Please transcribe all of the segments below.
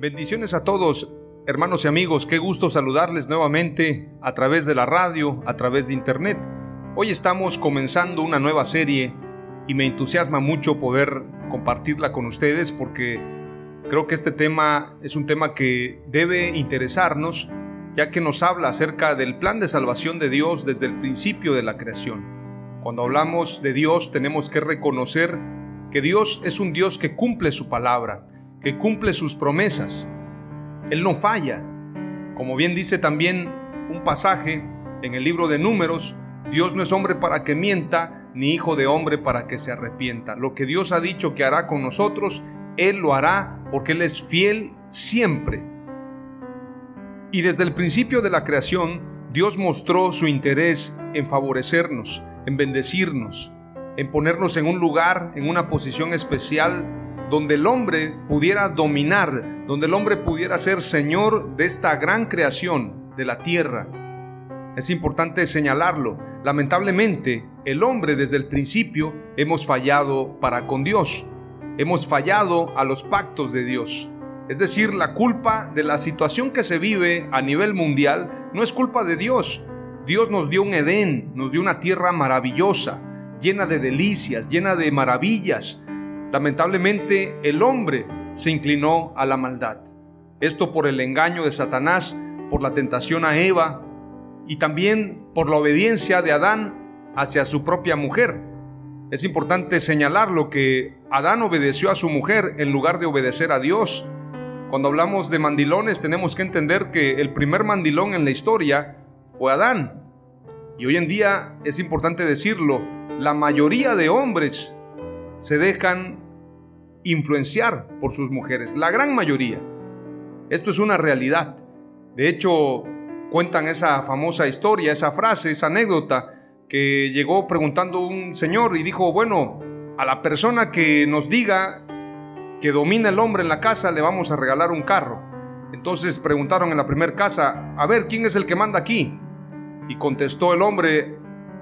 Bendiciones a todos, hermanos y amigos, qué gusto saludarles nuevamente a través de la radio, a través de internet. Hoy estamos comenzando una nueva serie y me entusiasma mucho poder compartirla con ustedes porque creo que este tema es un tema que debe interesarnos ya que nos habla acerca del plan de salvación de Dios desde el principio de la creación. Cuando hablamos de Dios tenemos que reconocer que Dios es un Dios que cumple su palabra, que cumple sus promesas. Él no falla. Como bien dice también un pasaje en el libro de números, Dios no es hombre para que mienta, ni hijo de hombre para que se arrepienta. Lo que Dios ha dicho que hará con nosotros, Él lo hará porque Él es fiel siempre. Y desde el principio de la creación, Dios mostró su interés en favorecernos, en bendecirnos, en ponernos en un lugar, en una posición especial donde el hombre pudiera dominar, donde el hombre pudiera ser señor de esta gran creación de la tierra. Es importante señalarlo. Lamentablemente, el hombre desde el principio hemos fallado para con Dios. Hemos fallado a los pactos de Dios. Es decir, la culpa de la situación que se vive a nivel mundial no es culpa de Dios. Dios nos dio un Edén, nos dio una tierra maravillosa, llena de delicias, llena de maravillas, Lamentablemente el hombre se inclinó a la maldad. Esto por el engaño de Satanás, por la tentación a Eva y también por la obediencia de Adán hacia su propia mujer. Es importante señalar lo que Adán obedeció a su mujer en lugar de obedecer a Dios. Cuando hablamos de mandilones tenemos que entender que el primer mandilón en la historia fue Adán. Y hoy en día es importante decirlo, la mayoría de hombres se dejan influenciar por sus mujeres, la gran mayoría. Esto es una realidad. De hecho, cuentan esa famosa historia, esa frase, esa anécdota que llegó preguntando un señor y dijo, bueno, a la persona que nos diga que domina el hombre en la casa le vamos a regalar un carro. Entonces preguntaron en la primera casa, a ver, ¿quién es el que manda aquí? Y contestó el hombre,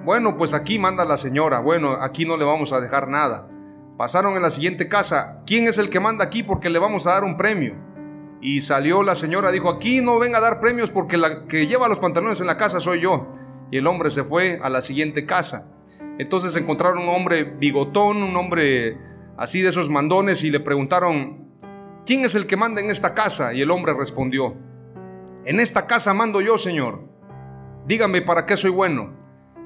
bueno, pues aquí manda la señora, bueno, aquí no le vamos a dejar nada. Pasaron en la siguiente casa. ¿Quién es el que manda aquí? Porque le vamos a dar un premio. Y salió la señora, dijo, aquí no venga a dar premios porque la que lleva los pantalones en la casa soy yo. Y el hombre se fue a la siguiente casa. Entonces encontraron un hombre bigotón, un hombre así de esos mandones y le preguntaron, ¿quién es el que manda en esta casa? Y el hombre respondió, en esta casa mando yo, señor. Dígame para qué soy bueno.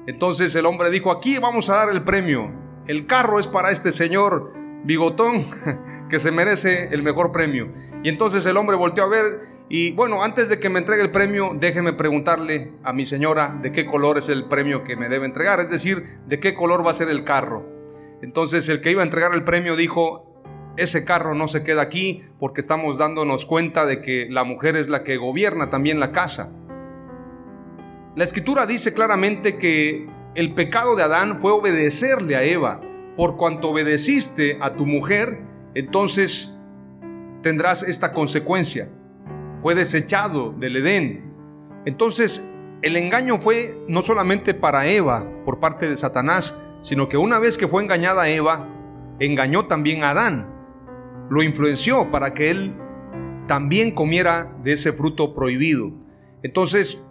Entonces el hombre dijo, aquí vamos a dar el premio el carro es para este señor bigotón que se merece el mejor premio. Y entonces el hombre volteó a ver y bueno, antes de que me entregue el premio, déjeme preguntarle a mi señora de qué color es el premio que me debe entregar, es decir, de qué color va a ser el carro. Entonces el que iba a entregar el premio dijo, ese carro no se queda aquí porque estamos dándonos cuenta de que la mujer es la que gobierna también la casa. La escritura dice claramente que el pecado de Adán fue obedecerle a Eva. Por cuanto obedeciste a tu mujer, entonces tendrás esta consecuencia. Fue desechado del Edén. Entonces, el engaño fue no solamente para Eva por parte de Satanás, sino que una vez que fue engañada Eva, engañó también a Adán. Lo influenció para que él también comiera de ese fruto prohibido. Entonces,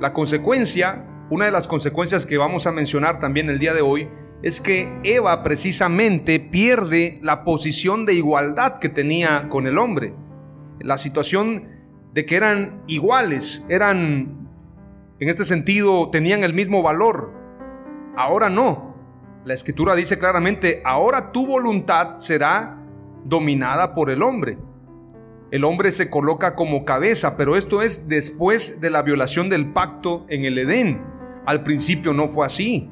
la consecuencia, una de las consecuencias que vamos a mencionar también el día de hoy, es que Eva precisamente pierde la posición de igualdad que tenía con el hombre. La situación de que eran iguales, eran, en este sentido, tenían el mismo valor. Ahora no. La escritura dice claramente, ahora tu voluntad será dominada por el hombre. El hombre se coloca como cabeza, pero esto es después de la violación del pacto en el Edén. Al principio no fue así.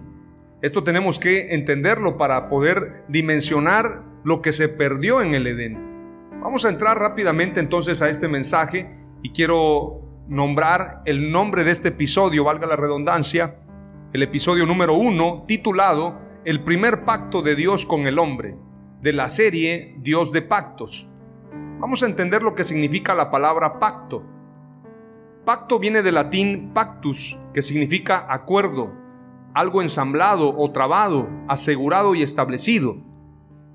Esto tenemos que entenderlo para poder dimensionar lo que se perdió en el Edén. Vamos a entrar rápidamente entonces a este mensaje y quiero nombrar el nombre de este episodio, valga la redundancia, el episodio número uno, titulado El primer pacto de Dios con el hombre, de la serie Dios de pactos. Vamos a entender lo que significa la palabra pacto. Pacto viene del latín pactus, que significa acuerdo, algo ensamblado o trabado, asegurado y establecido.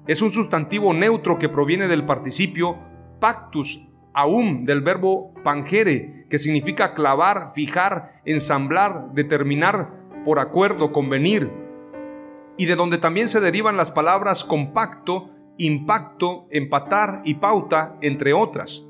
Es un sustantivo neutro que proviene del participio pactus, aum, del verbo pangere, que significa clavar, fijar, ensamblar, determinar por acuerdo, convenir, y de donde también se derivan las palabras compacto, impacto, empatar y pauta, entre otras.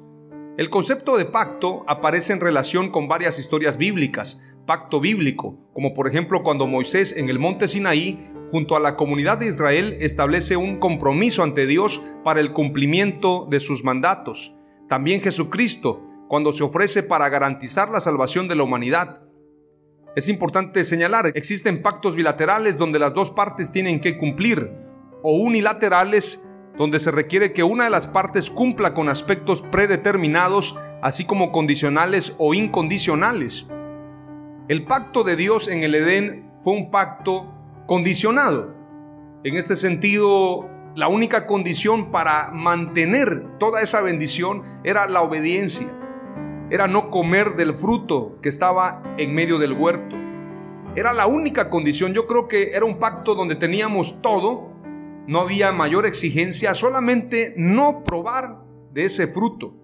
El concepto de pacto aparece en relación con varias historias bíblicas, pacto bíblico, como por ejemplo cuando Moisés en el monte Sinaí, junto a la comunidad de Israel, establece un compromiso ante Dios para el cumplimiento de sus mandatos. También Jesucristo, cuando se ofrece para garantizar la salvación de la humanidad. Es importante señalar, existen pactos bilaterales donde las dos partes tienen que cumplir, o unilaterales donde se requiere que una de las partes cumpla con aspectos predeterminados, así como condicionales o incondicionales. El pacto de Dios en el Edén fue un pacto condicionado. En este sentido, la única condición para mantener toda esa bendición era la obediencia, era no comer del fruto que estaba en medio del huerto. Era la única condición, yo creo que era un pacto donde teníamos todo, no había mayor exigencia, solamente no probar de ese fruto.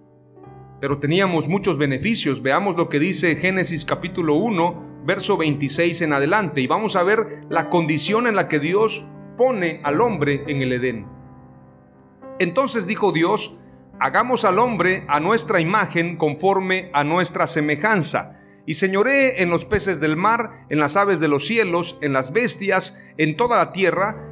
Pero teníamos muchos beneficios. Veamos lo que dice Génesis capítulo 1, verso 26 en adelante. Y vamos a ver la condición en la que Dios pone al hombre en el Edén. Entonces dijo Dios, hagamos al hombre a nuestra imagen conforme a nuestra semejanza y señoree en los peces del mar, en las aves de los cielos, en las bestias, en toda la tierra,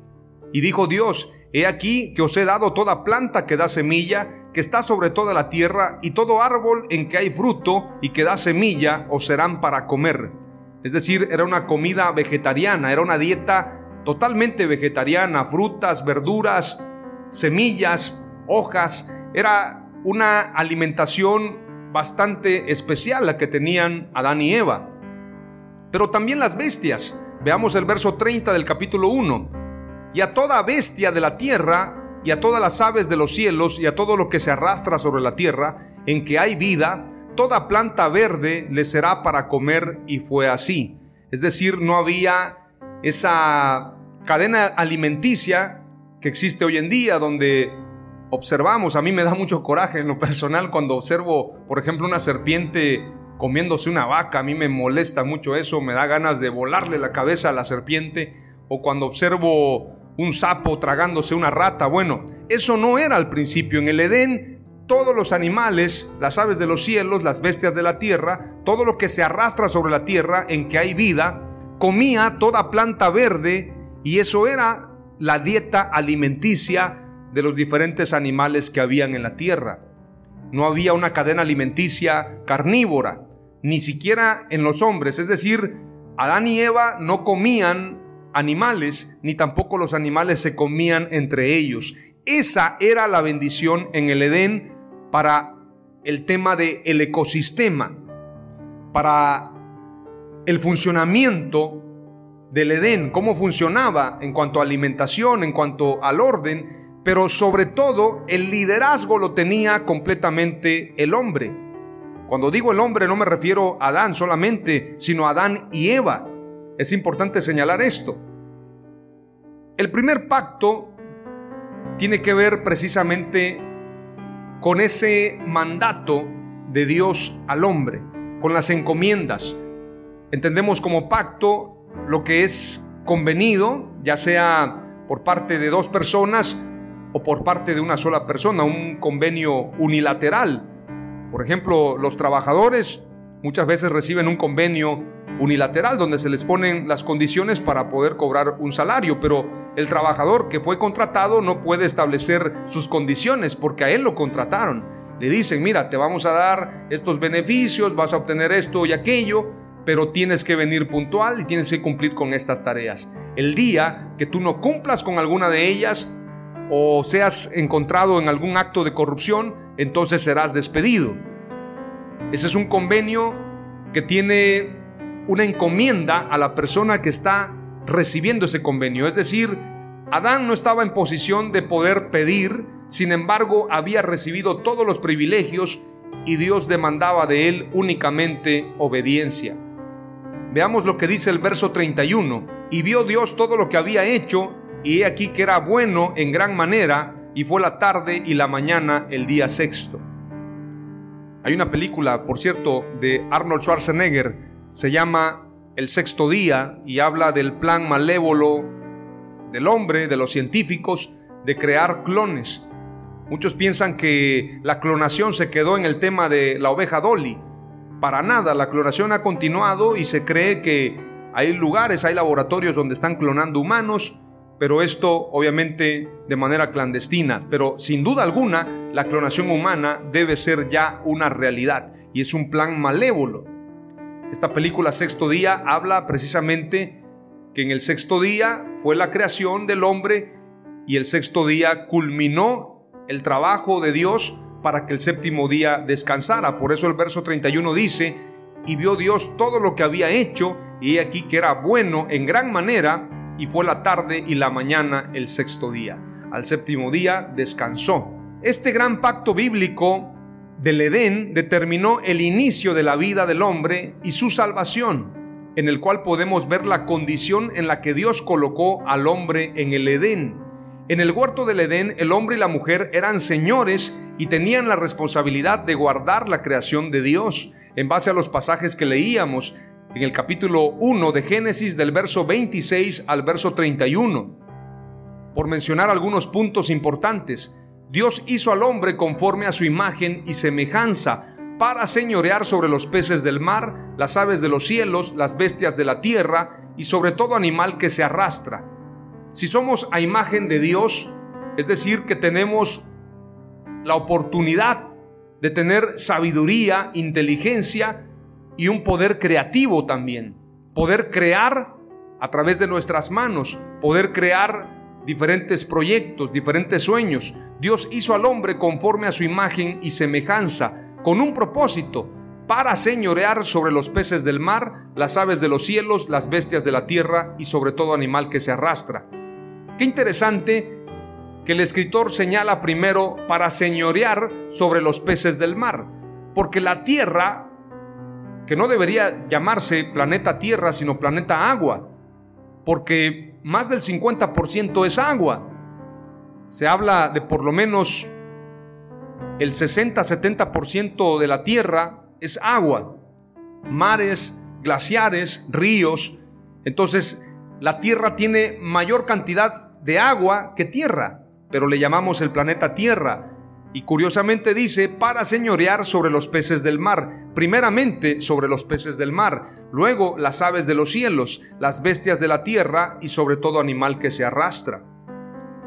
Y dijo Dios, He aquí que os he dado toda planta que da semilla, que está sobre toda la tierra, y todo árbol en que hay fruto y que da semilla, os serán para comer. Es decir, era una comida vegetariana, era una dieta totalmente vegetariana, frutas, verduras, semillas, hojas, era una alimentación bastante especial la que tenían Adán y Eva. Pero también las bestias. Veamos el verso 30 del capítulo 1 y a toda bestia de la tierra, y a todas las aves de los cielos, y a todo lo que se arrastra sobre la tierra, en que hay vida, toda planta verde le será para comer, y fue así. Es decir, no había esa cadena alimenticia que existe hoy en día, donde observamos, a mí me da mucho coraje en lo personal cuando observo, por ejemplo, una serpiente comiéndose una vaca, a mí me molesta mucho eso, me da ganas de volarle la cabeza a la serpiente, o cuando observo un sapo tragándose una rata. Bueno, eso no era al principio. En el Edén, todos los animales, las aves de los cielos, las bestias de la tierra, todo lo que se arrastra sobre la tierra en que hay vida, comía toda planta verde y eso era la dieta alimenticia de los diferentes animales que habían en la tierra. No había una cadena alimenticia carnívora, ni siquiera en los hombres, es decir, Adán y Eva no comían animales, ni tampoco los animales se comían entre ellos. Esa era la bendición en el Edén para el tema del el ecosistema, para el funcionamiento del Edén, cómo funcionaba en cuanto a alimentación, en cuanto al orden, pero sobre todo el liderazgo lo tenía completamente el hombre. Cuando digo el hombre no me refiero a Adán solamente, sino a Adán y Eva. Es importante señalar esto. El primer pacto tiene que ver precisamente con ese mandato de Dios al hombre, con las encomiendas. Entendemos como pacto lo que es convenido, ya sea por parte de dos personas o por parte de una sola persona, un convenio unilateral. Por ejemplo, los trabajadores muchas veces reciben un convenio unilateral donde se les ponen las condiciones para poder cobrar un salario, pero el trabajador que fue contratado no puede establecer sus condiciones porque a él lo contrataron. Le dicen, mira, te vamos a dar estos beneficios, vas a obtener esto y aquello, pero tienes que venir puntual y tienes que cumplir con estas tareas. El día que tú no cumplas con alguna de ellas o seas encontrado en algún acto de corrupción, entonces serás despedido. Ese es un convenio que tiene una encomienda a la persona que está recibiendo ese convenio. Es decir, Adán no estaba en posición de poder pedir, sin embargo había recibido todos los privilegios y Dios demandaba de él únicamente obediencia. Veamos lo que dice el verso 31. Y vio Dios todo lo que había hecho, y he aquí que era bueno en gran manera, y fue la tarde y la mañana el día sexto. Hay una película, por cierto, de Arnold Schwarzenegger, se llama El sexto día, y habla del plan malévolo del hombre, de los científicos, de crear clones. Muchos piensan que la clonación se quedó en el tema de la oveja Dolly, para nada, la clonación ha continuado y se cree que hay lugares, hay laboratorios donde están clonando humanos, pero esto obviamente de manera clandestina. Pero sin duda alguna, la clonación humana debe ser ya una realidad y es un plan malévolo. Esta película Sexto Día habla precisamente que en el sexto día fue la creación del hombre y el sexto día culminó el trabajo de Dios para que el séptimo día descansara. Por eso el verso 31 dice, y vio Dios todo lo que había hecho, y aquí que era bueno en gran manera, y fue la tarde y la mañana el sexto día. Al séptimo día descansó. Este gran pacto bíblico del Edén determinó el inicio de la vida del hombre y su salvación, en el cual podemos ver la condición en la que Dios colocó al hombre en el Edén. En el huerto del Edén, el hombre y la mujer eran señores y tenían la responsabilidad de guardar la creación de Dios. En base a los pasajes que leíamos en el capítulo 1 de Génesis del verso 26 al verso 31. Por mencionar algunos puntos importantes, Dios hizo al hombre conforme a su imagen y semejanza para señorear sobre los peces del mar, las aves de los cielos, las bestias de la tierra y sobre todo animal que se arrastra. Si somos a imagen de Dios, es decir, que tenemos la oportunidad de tener sabiduría, inteligencia y un poder creativo también. Poder crear a través de nuestras manos, poder crear diferentes proyectos, diferentes sueños. Dios hizo al hombre conforme a su imagen y semejanza, con un propósito, para señorear sobre los peces del mar, las aves de los cielos, las bestias de la tierra y sobre todo animal que se arrastra. Qué interesante que el escritor señala primero para señorear sobre los peces del mar, porque la Tierra, que no debería llamarse planeta Tierra, sino planeta agua, porque más del 50% es agua. Se habla de por lo menos el 60-70% de la Tierra es agua, mares, glaciares, ríos. Entonces, la Tierra tiene mayor cantidad de agua que tierra, pero le llamamos el planeta Tierra. Y curiosamente dice, para señorear sobre los peces del mar, primeramente sobre los peces del mar, luego las aves de los cielos, las bestias de la tierra y sobre todo animal que se arrastra.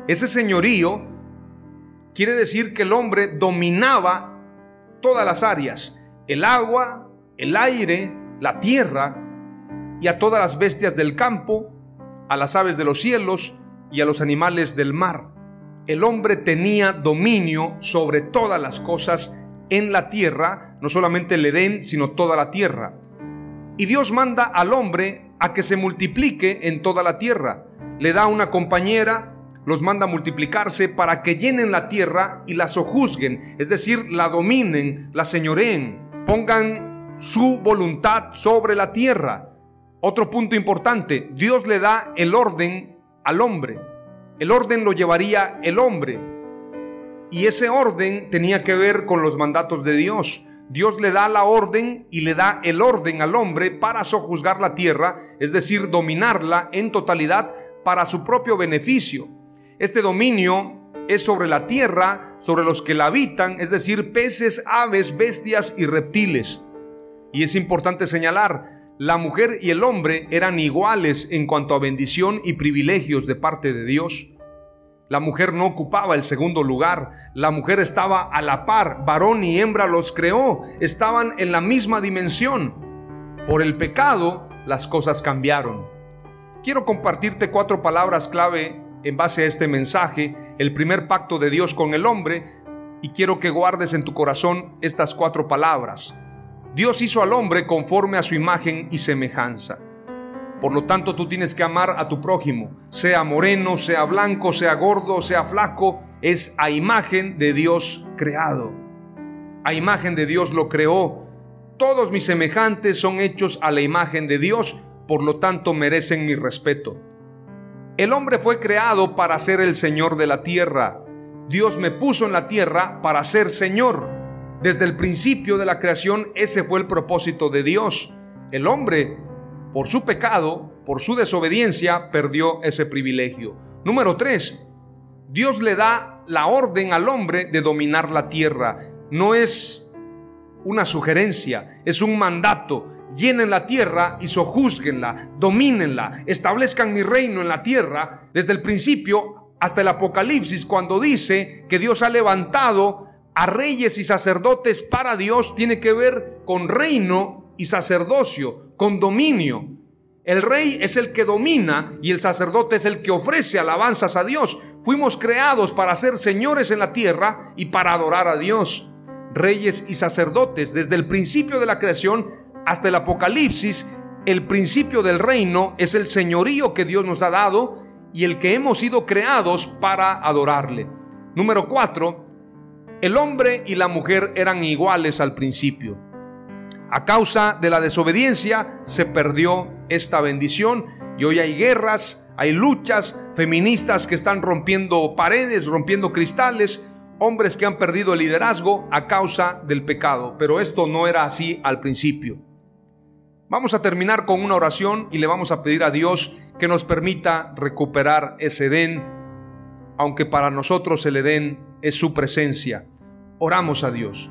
Ese señorío quiere decir que el hombre dominaba todas las áreas, el agua, el aire, la tierra y a todas las bestias del campo, a las aves de los cielos, y a los animales del mar. El hombre tenía dominio sobre todas las cosas en la tierra, no solamente el Edén, sino toda la tierra. Y Dios manda al hombre a que se multiplique en toda la tierra. Le da una compañera, los manda a multiplicarse para que llenen la tierra y la sojuzguen, es decir, la dominen, la señoreen, pongan su voluntad sobre la tierra. Otro punto importante, Dios le da el orden al hombre. El orden lo llevaría el hombre. Y ese orden tenía que ver con los mandatos de Dios. Dios le da la orden y le da el orden al hombre para sojuzgar la tierra, es decir, dominarla en totalidad para su propio beneficio. Este dominio es sobre la tierra, sobre los que la habitan, es decir, peces, aves, bestias y reptiles. Y es importante señalar, la mujer y el hombre eran iguales en cuanto a bendición y privilegios de parte de Dios. La mujer no ocupaba el segundo lugar, la mujer estaba a la par, varón y hembra los creó, estaban en la misma dimensión. Por el pecado, las cosas cambiaron. Quiero compartirte cuatro palabras clave en base a este mensaje, el primer pacto de Dios con el hombre, y quiero que guardes en tu corazón estas cuatro palabras. Dios hizo al hombre conforme a su imagen y semejanza. Por lo tanto, tú tienes que amar a tu prójimo, sea moreno, sea blanco, sea gordo, sea flaco, es a imagen de Dios creado. A imagen de Dios lo creó. Todos mis semejantes son hechos a la imagen de Dios, por lo tanto merecen mi respeto. El hombre fue creado para ser el Señor de la tierra. Dios me puso en la tierra para ser Señor. Desde el principio de la creación ese fue el propósito de Dios. El hombre, por su pecado, por su desobediencia, perdió ese privilegio. Número 3. Dios le da la orden al hombre de dominar la tierra. No es una sugerencia, es un mandato llenen la tierra y sojúzguenla, domínenla, establezcan mi reino en la tierra, desde el principio hasta el Apocalipsis, cuando dice que Dios ha levantado a reyes y sacerdotes para Dios, tiene que ver con reino y sacerdocio, con dominio. El rey es el que domina y el sacerdote es el que ofrece alabanzas a Dios. Fuimos creados para ser señores en la tierra y para adorar a Dios. Reyes y sacerdotes, desde el principio de la creación, hasta el Apocalipsis, el principio del reino es el señorío que Dios nos ha dado y el que hemos sido creados para adorarle. Número cuatro, el hombre y la mujer eran iguales al principio. A causa de la desobediencia se perdió esta bendición y hoy hay guerras, hay luchas, feministas que están rompiendo paredes, rompiendo cristales, hombres que han perdido el liderazgo a causa del pecado. Pero esto no era así al principio. Vamos a terminar con una oración y le vamos a pedir a Dios que nos permita recuperar ese Edén, aunque para nosotros el Edén es su presencia. Oramos a Dios.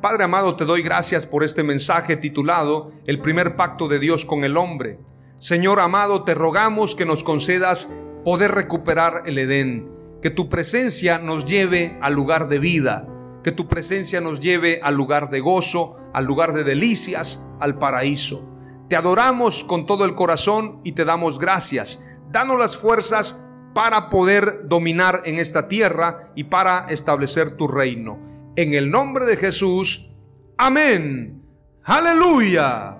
Padre amado, te doy gracias por este mensaje titulado El primer pacto de Dios con el hombre. Señor amado, te rogamos que nos concedas poder recuperar el Edén, que tu presencia nos lleve al lugar de vida, que tu presencia nos lleve al lugar de gozo, al lugar de delicias, al paraíso. Te adoramos con todo el corazón y te damos gracias. Danos las fuerzas para poder dominar en esta tierra y para establecer tu reino. En el nombre de Jesús. Amén. Aleluya.